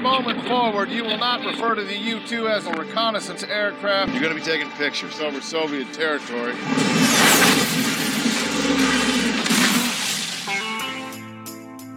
Moment forward, you will not refer to the U-2 as a reconnaissance aircraft. You're going to be taking pictures over Soviet territory.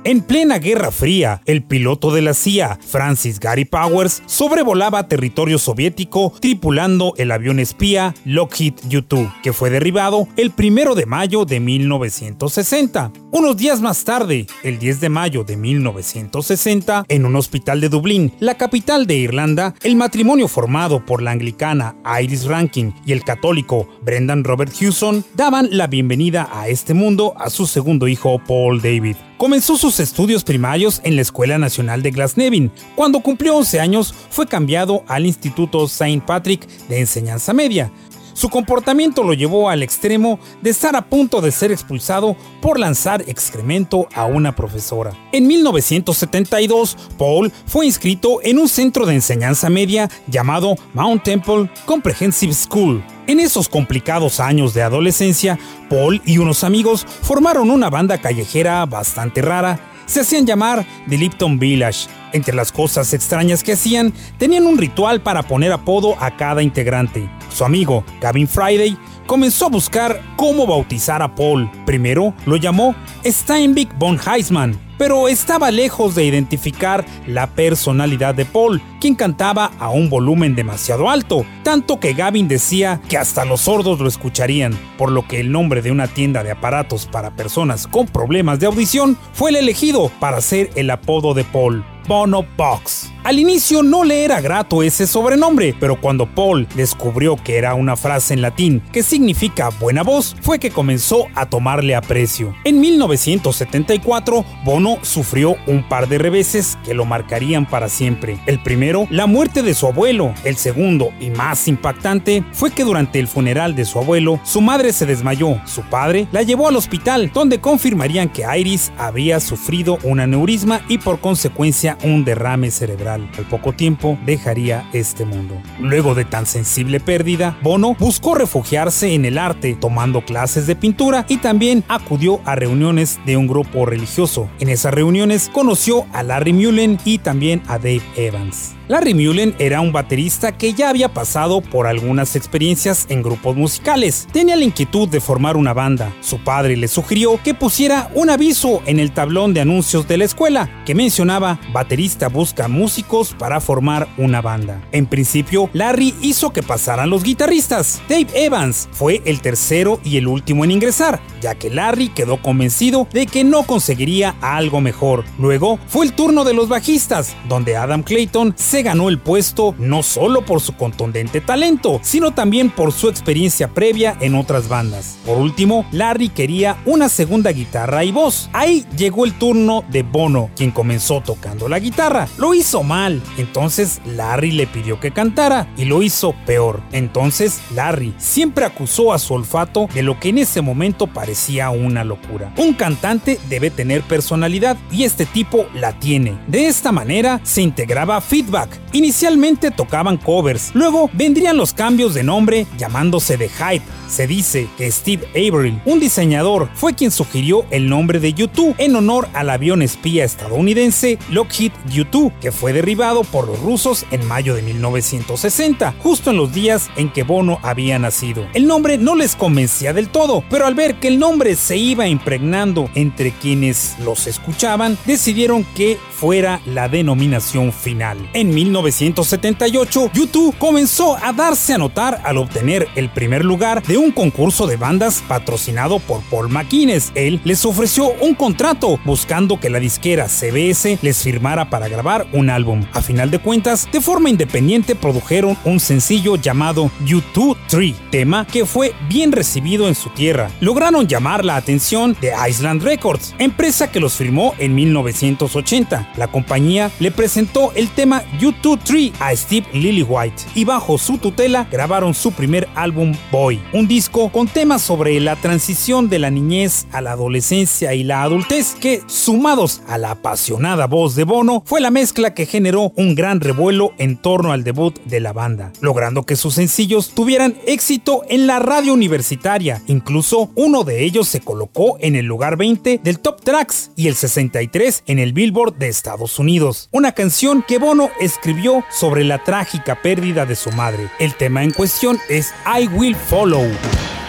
En plena Guerra Fría, el piloto de la CIA, Francis Gary Powers, sobrevolaba territorio soviético tripulando el avión espía Lockheed U-2, que fue derribado el 1 de mayo de 1960. Unos días más tarde, el 10 de mayo de 1960, en un hospital de Dublín, la capital de Irlanda, el matrimonio formado por la anglicana Iris Rankin y el católico Brendan Robert Hewson daban la bienvenida a este mundo a su segundo hijo Paul David. Comenzó estudios primarios en la Escuela Nacional de Glasnevin. Cuando cumplió 11 años, fue cambiado al Instituto St. Patrick de Enseñanza Media. Su comportamiento lo llevó al extremo de estar a punto de ser expulsado por lanzar excremento a una profesora. En 1972, Paul fue inscrito en un centro de enseñanza media llamado Mount Temple Comprehensive School. En esos complicados años de adolescencia, Paul y unos amigos formaron una banda callejera bastante rara se hacían llamar The Lipton Village. Entre las cosas extrañas que hacían, tenían un ritual para poner apodo a cada integrante. Su amigo, Gavin Friday, comenzó a buscar cómo bautizar a Paul. Primero lo llamó Steinbeck von Heisman, pero estaba lejos de identificar la personalidad de Paul, quien cantaba a un volumen demasiado alto, tanto que Gavin decía que hasta los sordos lo escucharían, por lo que el nombre de una tienda de aparatos para personas con problemas de audición fue el elegido para ser el apodo de Paul. Bono Box. Al inicio no le era grato ese sobrenombre, pero cuando Paul descubrió que era una frase en latín que significa buena voz, fue que comenzó a tomarle aprecio. En 1974, Bono sufrió un par de reveses que lo marcarían para siempre. El primero, la muerte de su abuelo. El segundo, y más impactante, fue que durante el funeral de su abuelo, su madre se desmayó. Su padre la llevó al hospital, donde confirmarían que Iris había sufrido un aneurisma y por consecuencia un derrame cerebral. Al poco tiempo dejaría este mundo. Luego de tan sensible pérdida, Bono buscó refugiarse en el arte, tomando clases de pintura y también acudió a reuniones de un grupo religioso. En esas reuniones conoció a Larry Mullen y también a Dave Evans. Larry Mullen era un baterista que ya había pasado por algunas experiencias en grupos musicales. Tenía la inquietud de formar una banda. Su padre le sugirió que pusiera un aviso en el tablón de anuncios de la escuela que mencionaba baterista busca músicos para formar una banda. En principio, Larry hizo que pasaran los guitarristas. Dave Evans fue el tercero y el último en ingresar, ya que Larry quedó convencido de que no conseguiría algo mejor. Luego fue el turno de los bajistas, donde Adam Clayton se ganó el puesto no solo por su contundente talento, sino también por su experiencia previa en otras bandas. Por último, Larry quería una segunda guitarra y voz. Ahí llegó el turno de Bono, quien comenzó tocando la guitarra. Lo hizo mal, entonces Larry le pidió que cantara y lo hizo peor. Entonces Larry siempre acusó a su olfato de lo que en ese momento parecía una locura. Un cantante debe tener personalidad y este tipo la tiene. De esta manera se integraba Feedback. Inicialmente tocaban covers, luego vendrían los cambios de nombre llamándose The Hype. Se dice que Steve Averill, un diseñador, fue quien sugirió el nombre de U2 en honor al avión espía estadounidense Lockheed U2, que fue derribado por los rusos en mayo de 1960, justo en los días en que Bono había nacido. El nombre no les convencía del todo, pero al ver que el nombre se iba impregnando entre quienes los escuchaban, decidieron que fuera la denominación final. En 1978, U2 comenzó a darse a notar al obtener el primer lugar de un un concurso de bandas patrocinado por Paul McGuinness. Él les ofreció un contrato buscando que la disquera CBS les firmara para grabar un álbum. A final de cuentas, de forma independiente produjeron un sencillo llamado U2 3, tema que fue bien recibido en su tierra. Lograron llamar la atención de Island Records, empresa que los firmó en 1980. La compañía le presentó el tema U2 3 a Steve Lillywhite y bajo su tutela grabaron su primer álbum Boy, un disco con temas sobre la transición de la niñez a la adolescencia y la adultez que, sumados a la apasionada voz de Bono, fue la mezcla que generó un gran revuelo en torno al debut de la banda, logrando que sus sencillos tuvieran éxito en la radio universitaria. Incluso uno de ellos se colocó en el lugar 20 del Top Tracks y el 63 en el Billboard de Estados Unidos. Una canción que Bono escribió sobre la trágica pérdida de su madre. El tema en cuestión es I Will Follow. Los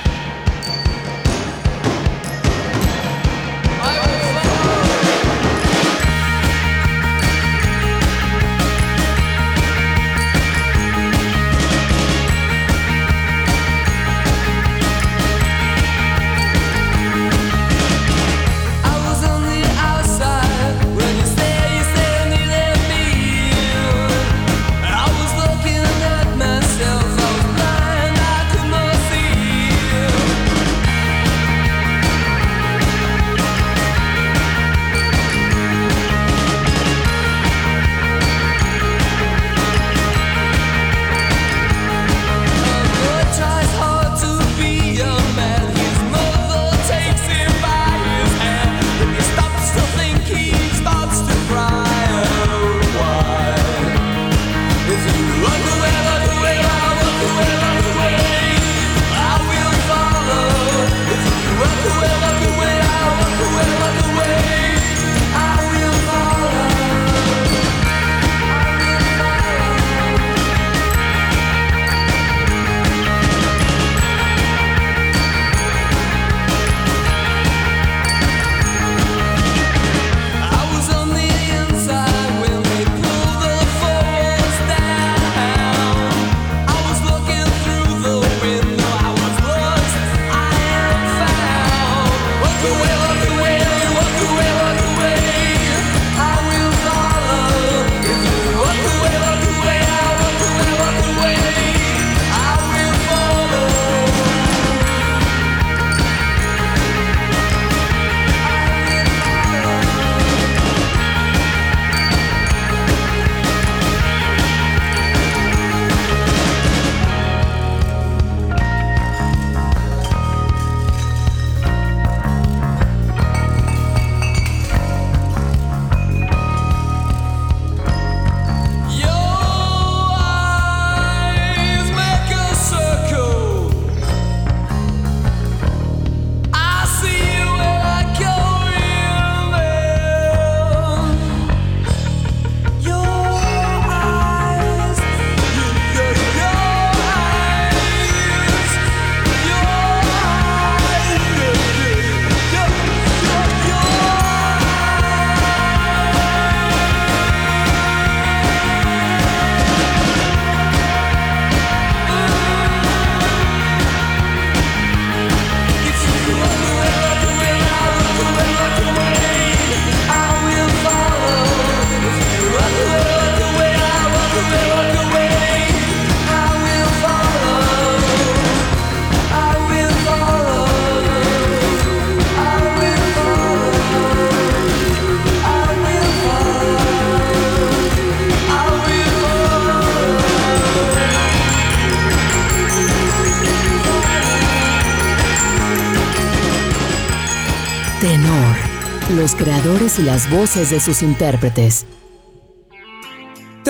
y las voces de sus intérpretes.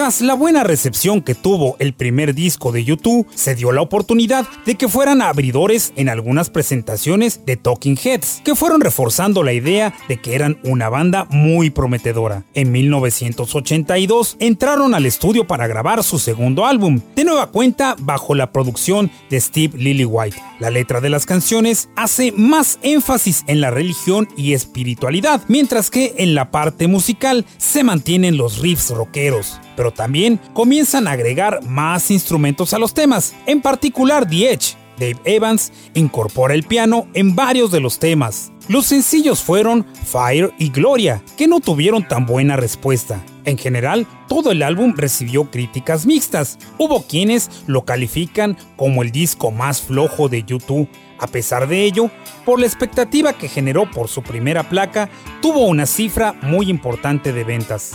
Tras la buena recepción que tuvo el primer disco de YouTube, se dio la oportunidad de que fueran abridores en algunas presentaciones de Talking Heads, que fueron reforzando la idea de que eran una banda muy prometedora. En 1982 entraron al estudio para grabar su segundo álbum, de nueva cuenta bajo la producción de Steve Lillywhite. La letra de las canciones hace más énfasis en la religión y espiritualidad, mientras que en la parte musical se mantienen los riffs rockeros pero también comienzan a agregar más instrumentos a los temas, en particular The Edge, Dave Evans incorpora el piano en varios de los temas. Los sencillos fueron Fire y Gloria, que no tuvieron tan buena respuesta. En general, todo el álbum recibió críticas mixtas. Hubo quienes lo califican como el disco más flojo de YouTube. A pesar de ello, por la expectativa que generó por su primera placa, tuvo una cifra muy importante de ventas.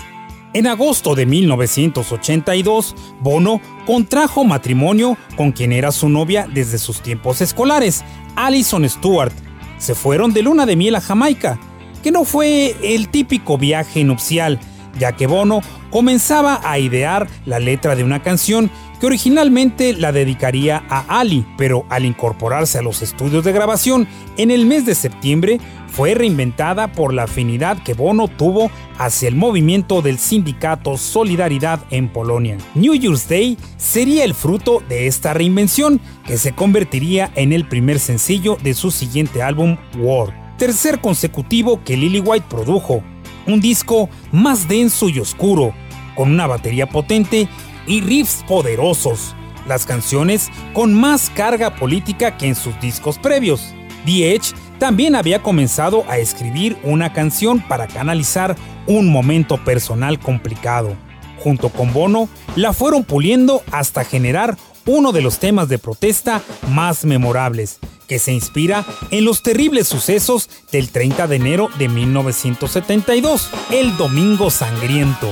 En agosto de 1982, Bono contrajo matrimonio con quien era su novia desde sus tiempos escolares, Alison Stewart. Se fueron de luna de miel a Jamaica, que no fue el típico viaje nupcial, ya que Bono comenzaba a idear la letra de una canción que originalmente la dedicaría a Ali, pero al incorporarse a los estudios de grabación en el mes de septiembre, fue reinventada por la afinidad que Bono tuvo hacia el movimiento del sindicato Solidaridad en Polonia. New Year's Day sería el fruto de esta reinvención, que se convertiría en el primer sencillo de su siguiente álbum, War, tercer consecutivo que Lily White produjo, un disco más denso y oscuro, con una batería potente y riffs poderosos, las canciones con más carga política que en sus discos previos. The Edge también había comenzado a escribir una canción para canalizar un momento personal complicado. Junto con Bono, la fueron puliendo hasta generar uno de los temas de protesta más memorables, que se inspira en los terribles sucesos del 30 de enero de 1972, el Domingo Sangriento.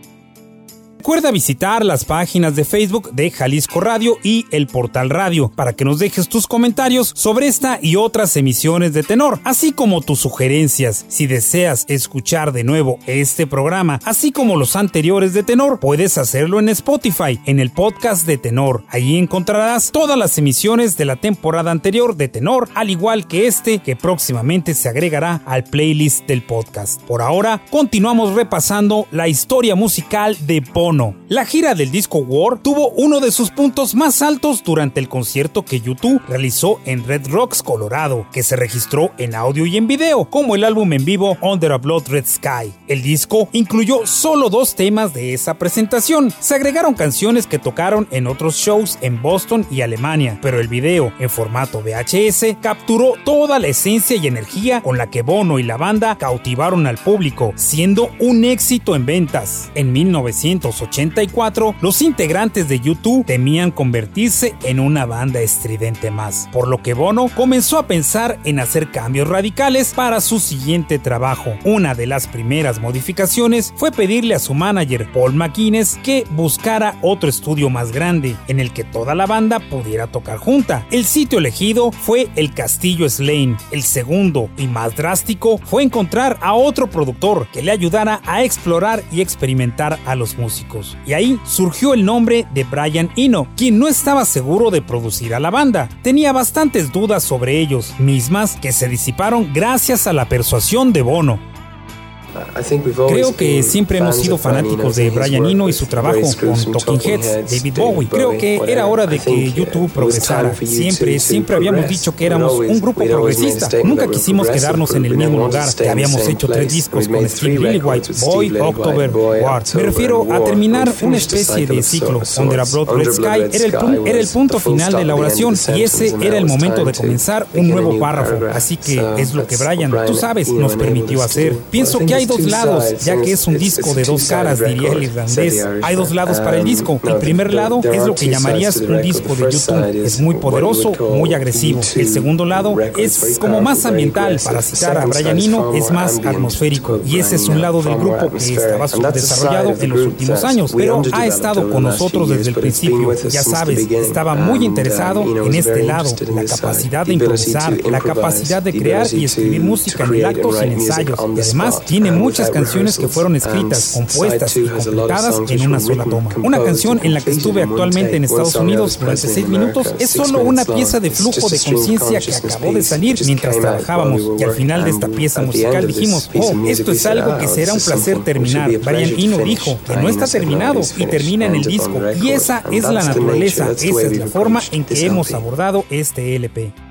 Recuerda visitar las páginas de Facebook de Jalisco Radio y el Portal Radio para que nos dejes tus comentarios sobre esta y otras emisiones de Tenor, así como tus sugerencias. Si deseas escuchar de nuevo este programa, así como los anteriores de Tenor, puedes hacerlo en Spotify, en el podcast de Tenor. Allí encontrarás todas las emisiones de la temporada anterior de Tenor, al igual que este que próximamente se agregará al playlist del podcast. Por ahora, continuamos repasando la historia musical de La gira del disco War tuvo uno de sus puntos más altos durante el concierto que YouTube realizó en Red Rocks, Colorado, que se registró en audio y en video, como el álbum en vivo Under a Blood Red Sky. El disco incluyó solo dos temas de esa presentación. Se agregaron canciones que tocaron en otros shows en Boston y Alemania, pero el video, en formato VHS, capturó toda la esencia y energía con la que Bono y la banda cautivaron al público, siendo un éxito en ventas. En 1900 84, los integrantes de YouTube temían convertirse en una banda estridente más, por lo que Bono comenzó a pensar en hacer cambios radicales para su siguiente trabajo. Una de las primeras modificaciones fue pedirle a su manager Paul McInnes que buscara otro estudio más grande en el que toda la banda pudiera tocar junta. El sitio elegido fue el Castillo Slane. El segundo y más drástico fue encontrar a otro productor que le ayudara a explorar y experimentar a los músicos y ahí surgió el nombre de Brian Eno, quien no estaba seguro de producir a la banda. Tenía bastantes dudas sobre ellos, mismas que se disiparon gracias a la persuasión de Bono. Creo que siempre hemos sido fanáticos de Brian Eno y su trabajo con Talking Heads, David Bowie. Creo que era hora de que YouTube progresara. Siempre, siempre habíamos dicho que éramos un grupo progresista. Nunca quisimos quedarnos en el mismo lugar habíamos hecho tres discos con Steve Lillywhite, Boy, October, War. Me refiero a terminar una especie de ciclo. Under a Broad Red Sky era el, era el punto final de la oración y ese era el momento de comenzar un nuevo párrafo. Así que es lo que Brian, tú sabes, nos permitió hacer. Pienso que hay hay dos lados, ya que es un disco de dos caras, diría el irlandés. Hay dos lados para el disco. El primer lado es lo que llamarías un disco de YouTube. Es muy poderoso, muy agresivo. El segundo lado es como más ambiental. Para citar a Brian Eno, es más atmosférico. Y ese es un lado del grupo que estaba subdesarrollado en los últimos años, pero ha estado con nosotros desde el principio. Ya sabes, estaba muy interesado en este lado, la capacidad de improvisar, la capacidad de crear y escribir música en el acto sin ensayos. Y además tiene muchas canciones que fueron escritas, compuestas y completadas en una sola toma. Una canción en la que estuve actualmente en Estados Unidos durante seis minutos es solo una pieza de flujo de conciencia que acabó de salir mientras trabajábamos. Y al final de esta pieza musical dijimos, oh, esto es algo que será un placer terminar. Brian Eno dijo que no está terminado y termina en el disco. Y esa es la naturaleza, esa es la forma en que hemos abordado este LP.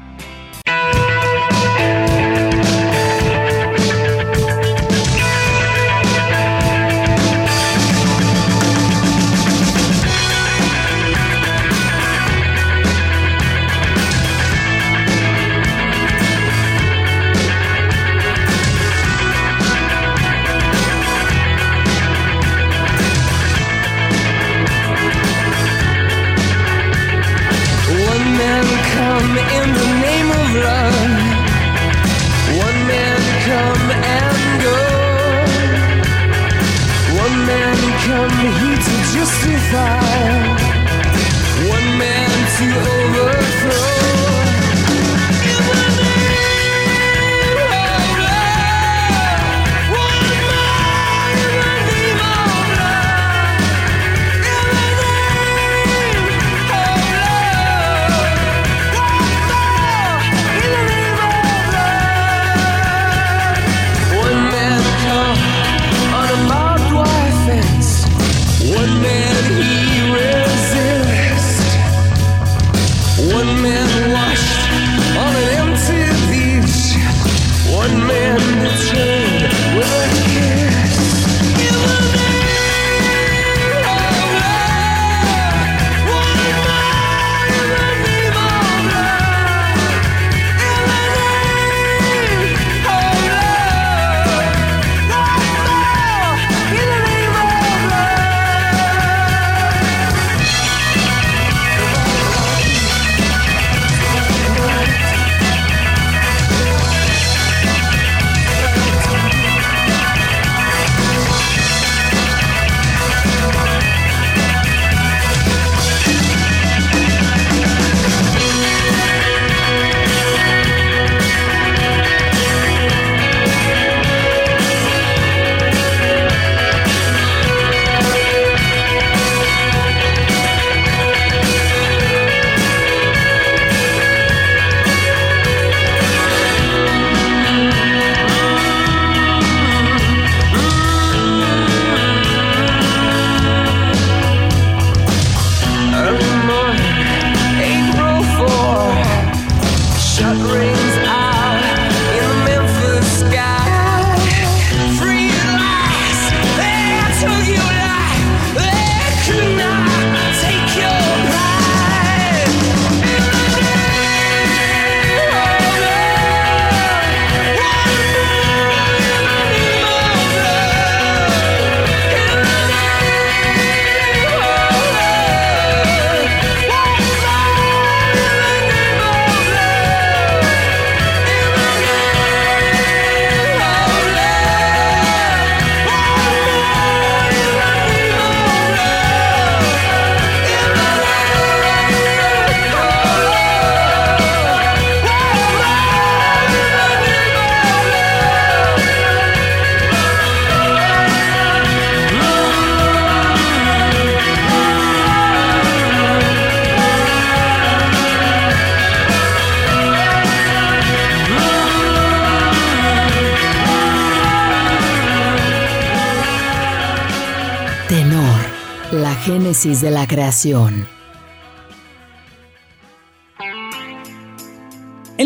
been washed on an empty beach. One man. De la creación.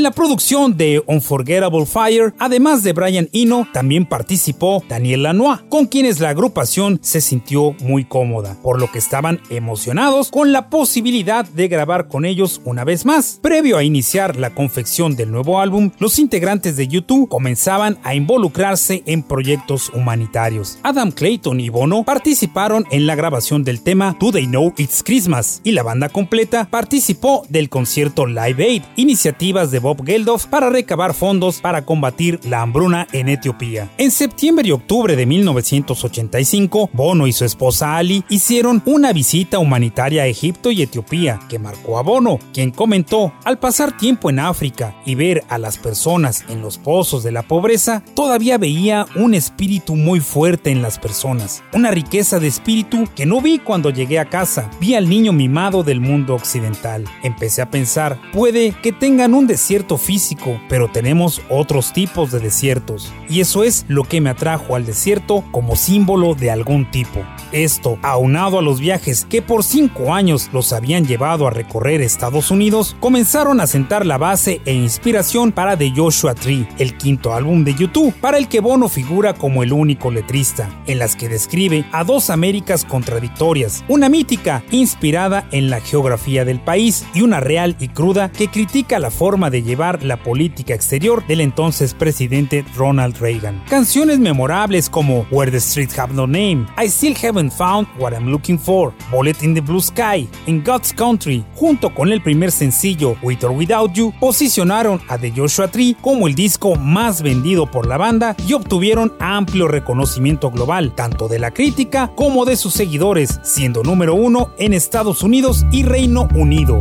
La producción de Unforgettable Fire, además de Brian Eno, también participó Daniel Lanois, con quienes la agrupación se sintió muy cómoda, por lo que estaban emocionados con la posibilidad de grabar con ellos una vez más. Previo a iniciar la confección del nuevo álbum, los integrantes de YouTube comenzaban a involucrarse en proyectos humanitarios. Adam Clayton y Bono participaron en la grabación del tema Do They Know It's Christmas y la banda completa participó del concierto Live Aid, iniciativas de Bob Geldof para recabar fondos para combatir la hambruna en Etiopía. En septiembre y octubre de 1985, Bono y su esposa Ali hicieron una visita humanitaria a Egipto y Etiopía que marcó a Bono, quien comentó, al pasar tiempo en África y ver a las personas en los pozos de la pobreza, todavía veía un espíritu muy fuerte en las personas, una riqueza de espíritu que no vi cuando llegué a casa, vi al niño mimado del mundo occidental. Empecé a pensar, puede que tengan un desierto físico, pero tenemos otros tipos de desiertos. Y eso es lo que me atrajo al desierto como símbolo de algún tipo. Esto, aunado a los viajes que por cinco años los habían llevado a recorrer Estados Unidos, comenzaron a sentar la base e inspiración para The Joshua Tree, el quinto álbum de YouTube, para el que Bono figura como el único letrista, en las que describe a dos Américas contradictorias, una mítica inspirada en la geografía del país y una real y cruda que critica la forma de llevar la política exterior del entonces presidente Ronald Reagan. Canciones memorables como Where the Streets Have No Name, I Still Haven't Found What I'm Looking For, Bullet in the Blue Sky, In God's Country, junto con el primer sencillo With or Without You, posicionaron a The Joshua Tree como el disco más vendido por la banda y obtuvieron amplio reconocimiento global, tanto de la crítica como de sus seguidores, siendo número uno en Estados Unidos y Reino Unido.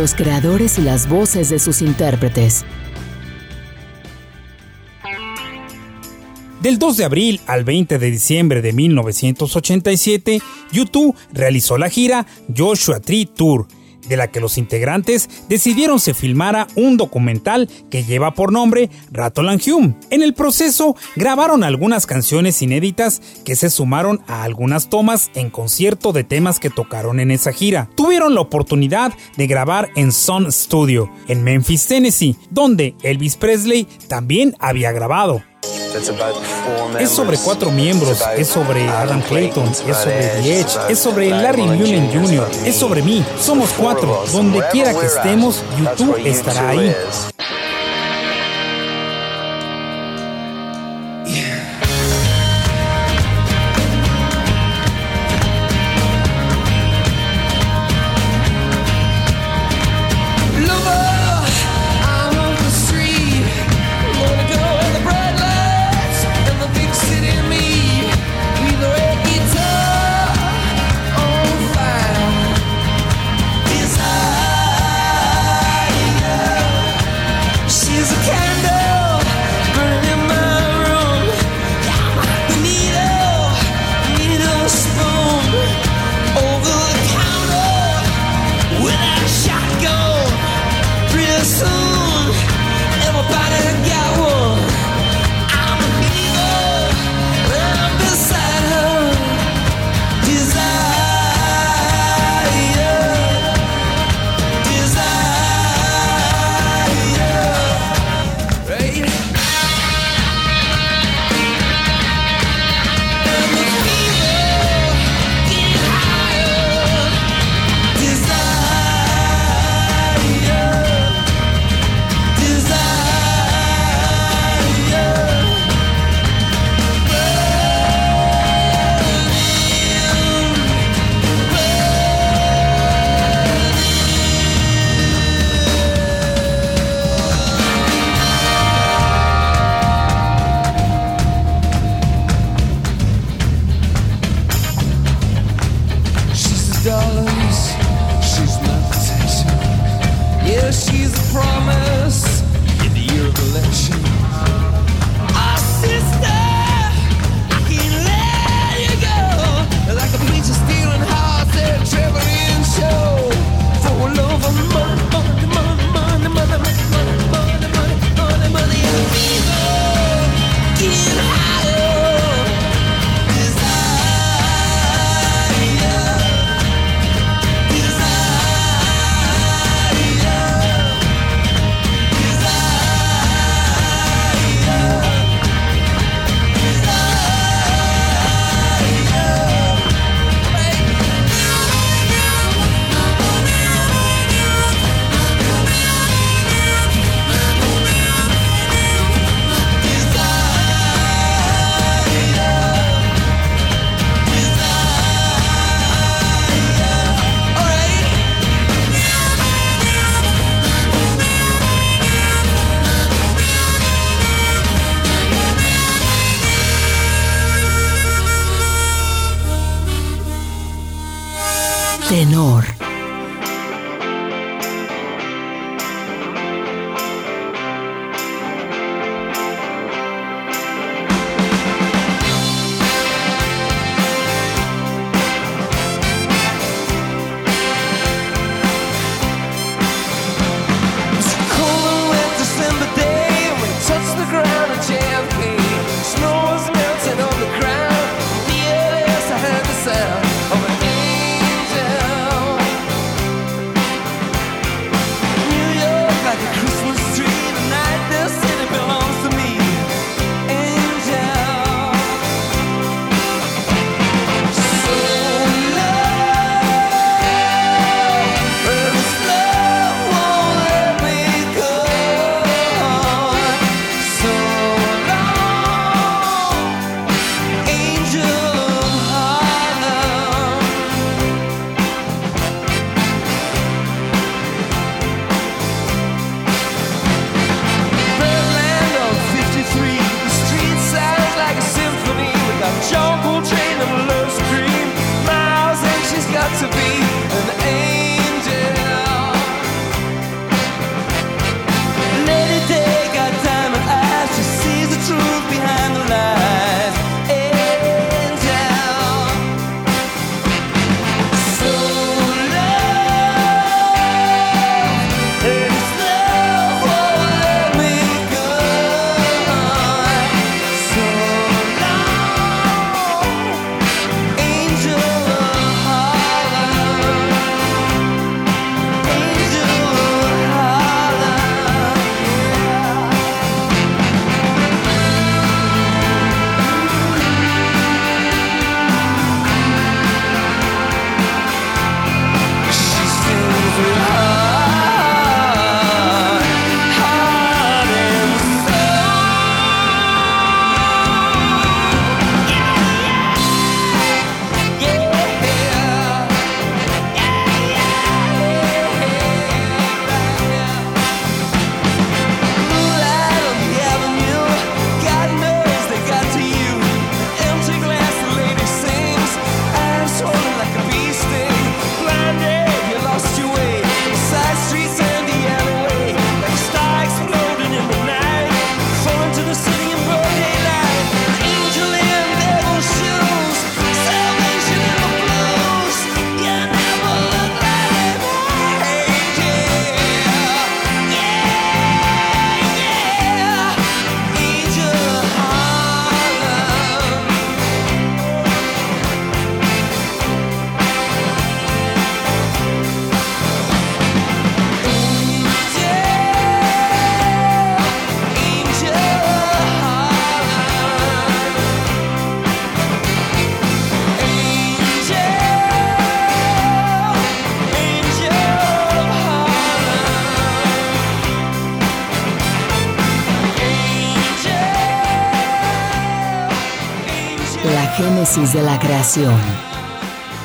Los creadores y las voces de sus intérpretes. Del 2 de abril al 20 de diciembre de 1987, YouTube realizó la gira Joshua Tree Tour, de la que los integrantes decidieron se filmara un documental que lleva por nombre Rattle Hume. En el proceso grabaron algunas canciones inéditas que se sumaron a algunas tomas en concierto de temas que tocaron en esa gira. Tuvieron la oportunidad de grabar en Sun Studio, en Memphis, Tennessee, donde Elvis Presley también había grabado. Es sobre cuatro miembros, es sobre Adam Clayton, es sobre The Edge, es sobre Larry Mullen Jr., es sobre mí. Somos cuatro. Donde quiera que estemos, YouTube estará ahí.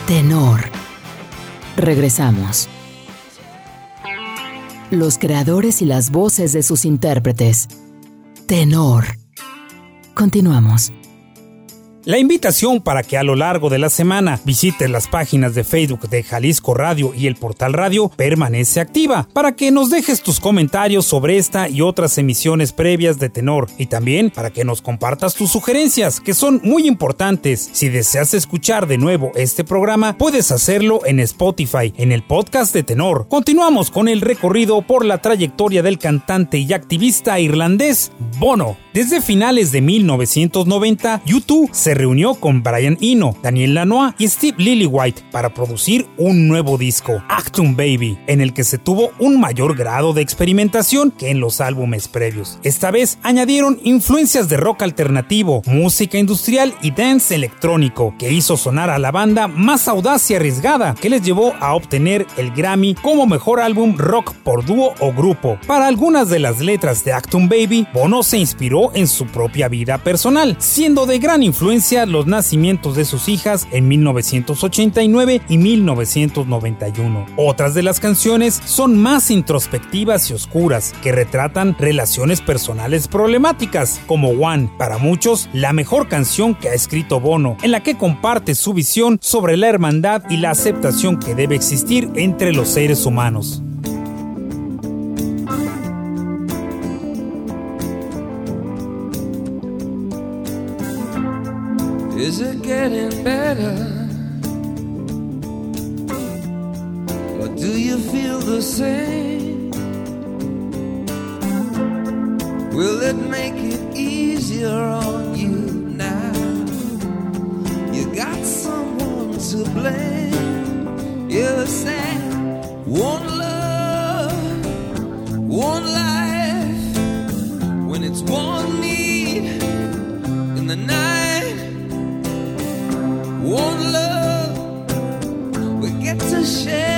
Tenor. Regresamos. Los creadores y las voces de sus intérpretes. Tenor. Continuamos. La invitación para que a lo largo de la semana visites las páginas de Facebook de Jalisco Radio y el portal radio permanece activa para que nos dejes tus comentarios sobre esta y otras emisiones previas de Tenor y también para que nos compartas tus sugerencias que son muy importantes. Si deseas escuchar de nuevo este programa puedes hacerlo en Spotify en el podcast de Tenor. Continuamos con el recorrido por la trayectoria del cantante y activista irlandés Bono. Desde finales de 1990, YouTube se reunió con Brian Eno, Daniel Lanois y Steve Lillywhite para producir un nuevo disco, Actum Baby, en el que se tuvo un mayor grado de experimentación que en los álbumes previos. Esta vez añadieron influencias de rock alternativo, música industrial y dance electrónico, que hizo sonar a la banda más audaz y arriesgada, que les llevó a obtener el Grammy como mejor álbum rock por dúo o grupo. Para algunas de las letras de Actum Baby, Bono se inspiró en su propia vida personal, siendo de gran influencia los nacimientos de sus hijas en 1989 y 1991. Otras de las canciones son más introspectivas y oscuras, que retratan relaciones personales problemáticas, como One, para muchos la mejor canción que ha escrito Bono, en la que comparte su visión sobre la hermandad y la aceptación que debe existir entre los seres humanos. Is it getting better? Or do you feel the same? Will it make it easier on you now? You got someone to blame. You said one love, one life. When it's one need 谁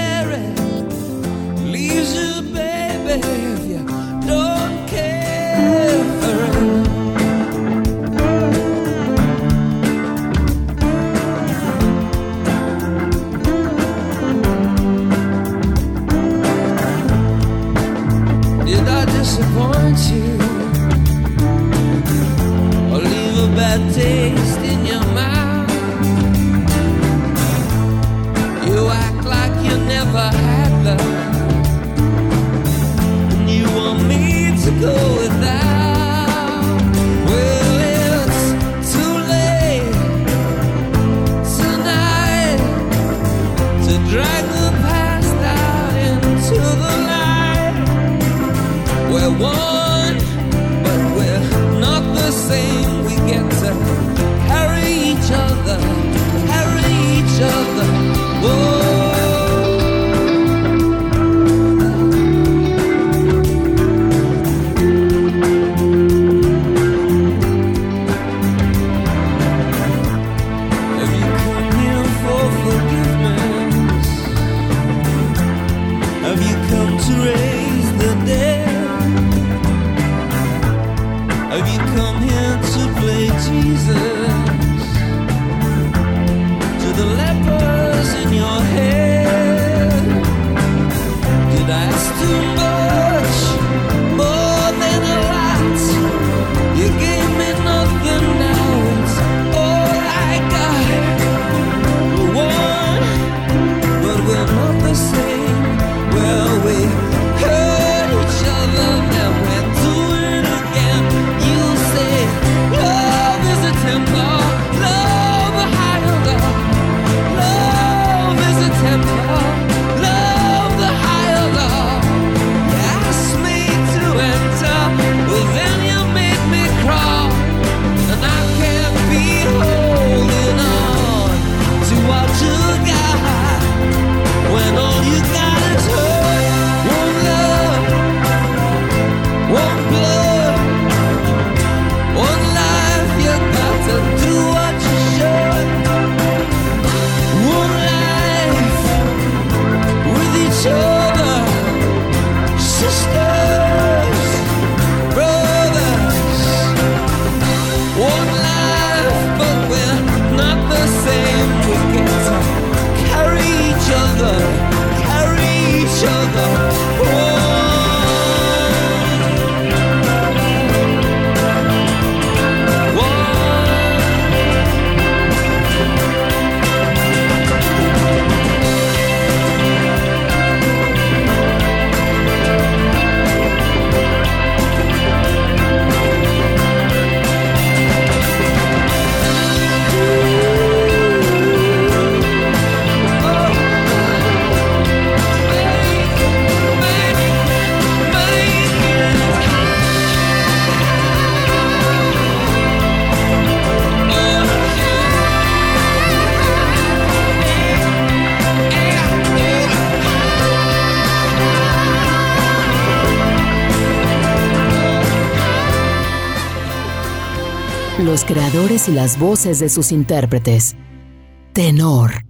Los creadores y las voces de sus intérpretes. Tenor.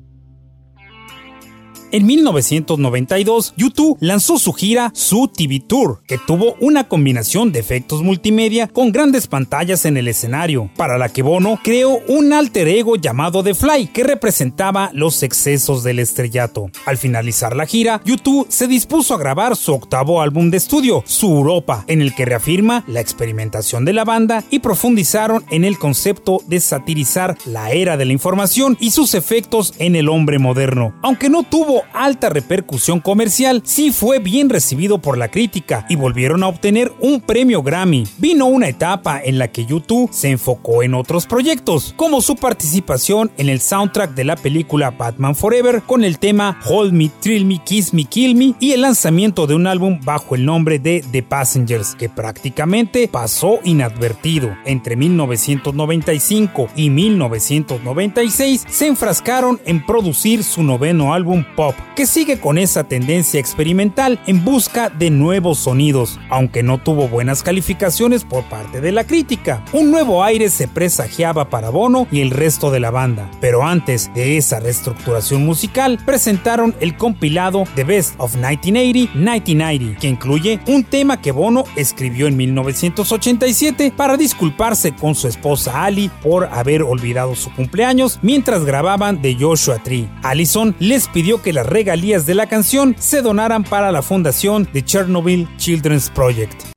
En 1992, YouTube lanzó su gira Su TV Tour, que tuvo una combinación de efectos multimedia con grandes pantallas en el escenario, para la que Bono creó un alter ego llamado The Fly, que representaba los excesos del estrellato. Al finalizar la gira, YouTube se dispuso a grabar su octavo álbum de estudio, Su Europa, en el que reafirma la experimentación de la banda y profundizaron en el concepto de satirizar la era de la información y sus efectos en el hombre moderno. Aunque no tuvo alta repercusión comercial, sí fue bien recibido por la crítica y volvieron a obtener un premio Grammy. Vino una etapa en la que YouTube se enfocó en otros proyectos, como su participación en el soundtrack de la película Batman Forever con el tema Hold Me, Thrill Me, Kiss Me, Kill Me y el lanzamiento de un álbum bajo el nombre de The Passengers, que prácticamente pasó inadvertido. Entre 1995 y 1996 se enfrascaron en producir su noveno álbum pop que sigue con esa tendencia experimental en busca de nuevos sonidos, aunque no tuvo buenas calificaciones por parte de la crítica. Un nuevo aire se presagiaba para Bono y el resto de la banda, pero antes de esa reestructuración musical presentaron el compilado The Best of 1980-1990, que incluye un tema que Bono escribió en 1987 para disculparse con su esposa Ali por haber olvidado su cumpleaños mientras grababan The Joshua Tree. Allison les pidió que las regalías de la canción se donaran para la fundación de Chernobyl Children's Project.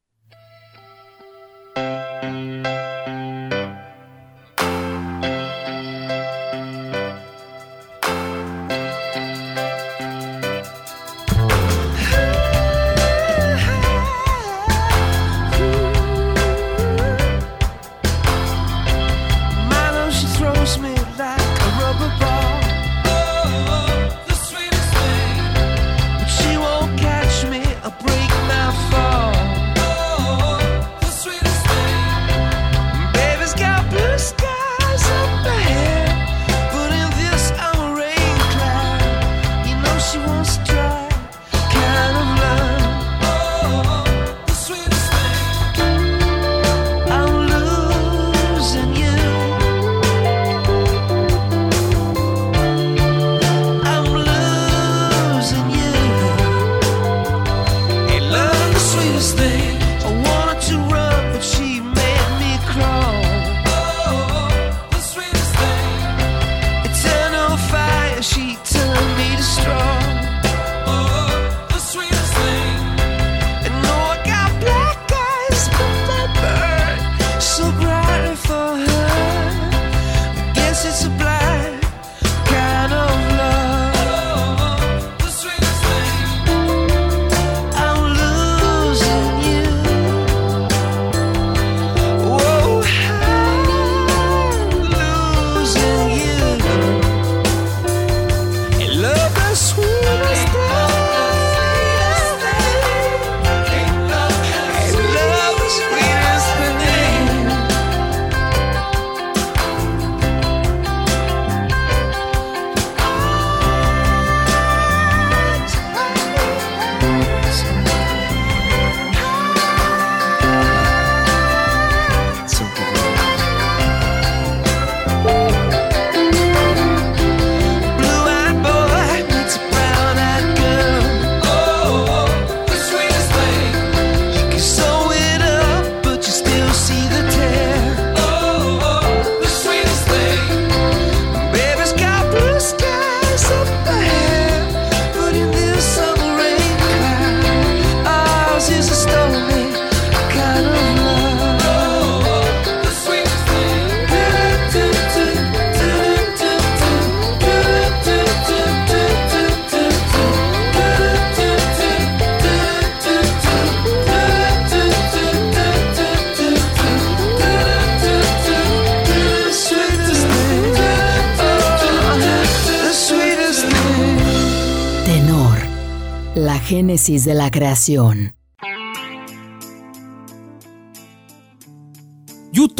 Génesis de la creación.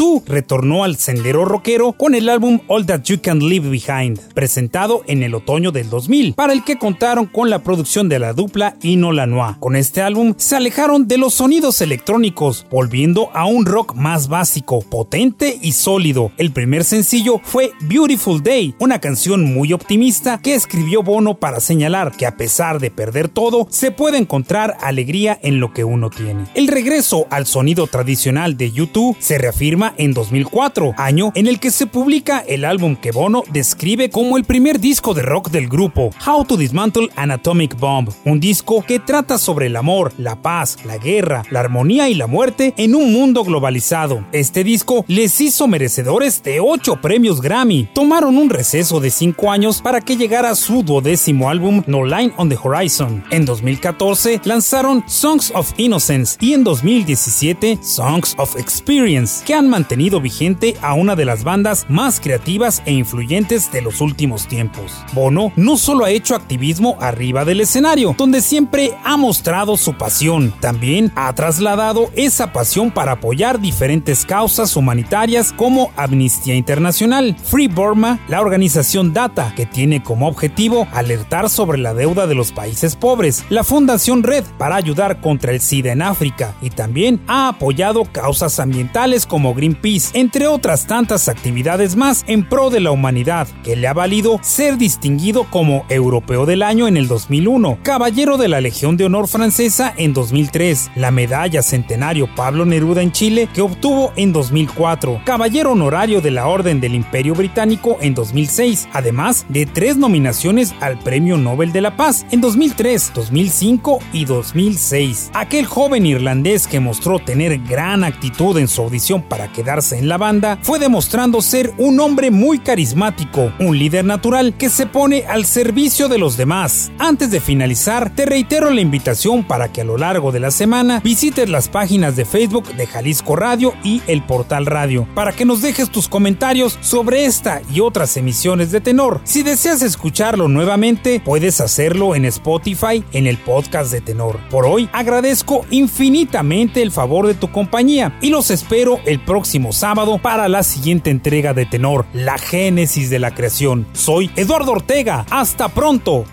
U2 retornó al sendero rockero con el álbum All That You Can Leave Behind, presentado en el otoño del 2000, para el que contaron con la producción de la dupla Ino Lanois. Con este álbum se alejaron de los sonidos electrónicos, volviendo a un rock más básico, potente y sólido. El primer sencillo fue Beautiful Day, una canción muy optimista que escribió Bono para señalar que a pesar de perder todo, se puede encontrar alegría en lo que uno tiene. El regreso al sonido tradicional de YouTube se reafirma en 2004, año en el que se publica el álbum que Bono describe como el primer disco de rock del grupo, How to Dismantle an Atomic Bomb, un disco que trata sobre el amor, la paz, la guerra, la armonía y la muerte en un mundo globalizado. Este disco les hizo merecedores de 8 premios Grammy. Tomaron un receso de 5 años para que llegara su duodécimo álbum No Line on the Horizon. En 2014 lanzaron Songs of Innocence y en 2017 Songs of Experience, que han mantenido vigente a una de las bandas más creativas e influyentes de los últimos tiempos. Bono no solo ha hecho activismo arriba del escenario, donde siempre ha mostrado su pasión, también ha trasladado esa pasión para apoyar diferentes causas humanitarias como Amnistía Internacional, Free Burma, la organización Data, que tiene como objetivo alertar sobre la deuda de los países pobres, la Fundación Red para ayudar contra el SIDA en África y también ha apoyado causas ambientales como Greenpeace, entre otras tantas actividades más en pro de la humanidad, que le ha valido ser distinguido como Europeo del Año en el 2001, Caballero de la Legión de Honor Francesa en 2003, la Medalla Centenario Pablo Neruda en Chile que obtuvo en 2004, Caballero Honorario de la Orden del Imperio Británico en 2006, además de tres nominaciones al Premio Nobel de la Paz en 2003, 2005 y 2006. Aquel joven irlandés que mostró tener gran actitud en su audición para quedarse en la banda fue demostrando ser un hombre muy carismático, un líder natural que se pone al servicio de los demás. Antes de finalizar, te reitero la invitación para que a lo largo de la semana visites las páginas de Facebook de Jalisco Radio y el portal Radio, para que nos dejes tus comentarios sobre esta y otras emisiones de Tenor. Si deseas escucharlo nuevamente, puedes hacerlo en Spotify en el podcast de Tenor. Por hoy agradezco infinitamente el favor de tu compañía y los espero el próximo sábado para la siguiente entrega de Tenor, la génesis de la creación. Soy Eduardo Ortega, hasta pronto.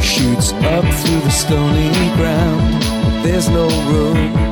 Shoots up through the stony ground. There's no room,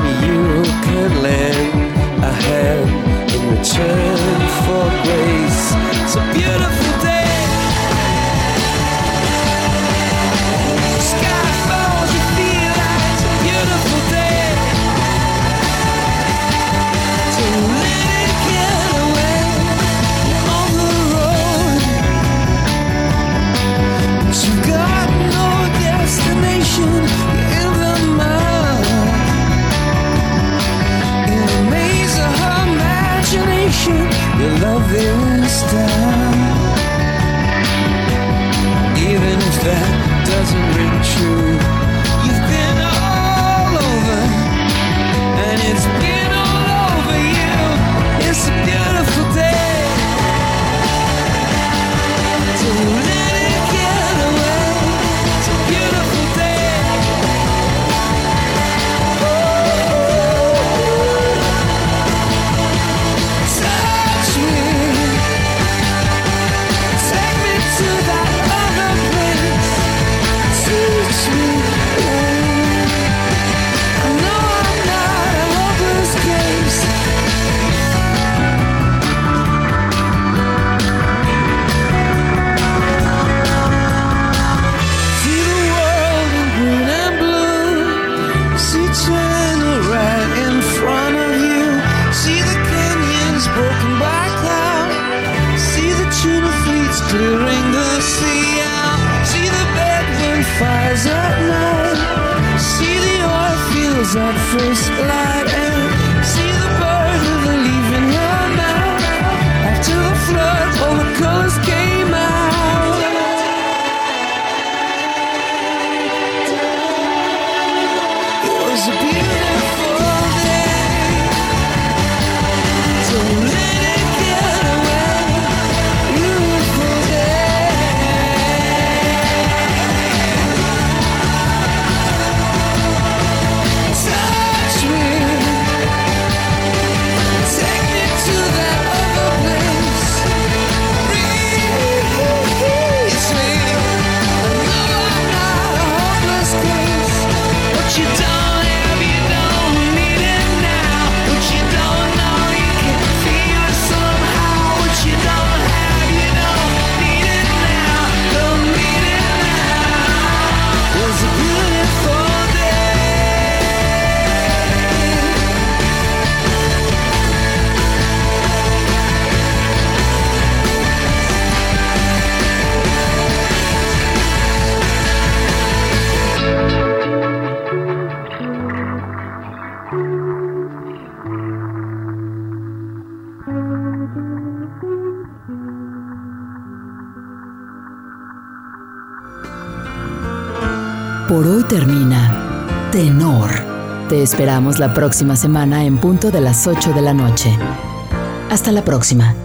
at first light Por hoy termina Tenor. Te esperamos la próxima semana en punto de las 8 de la noche. Hasta la próxima.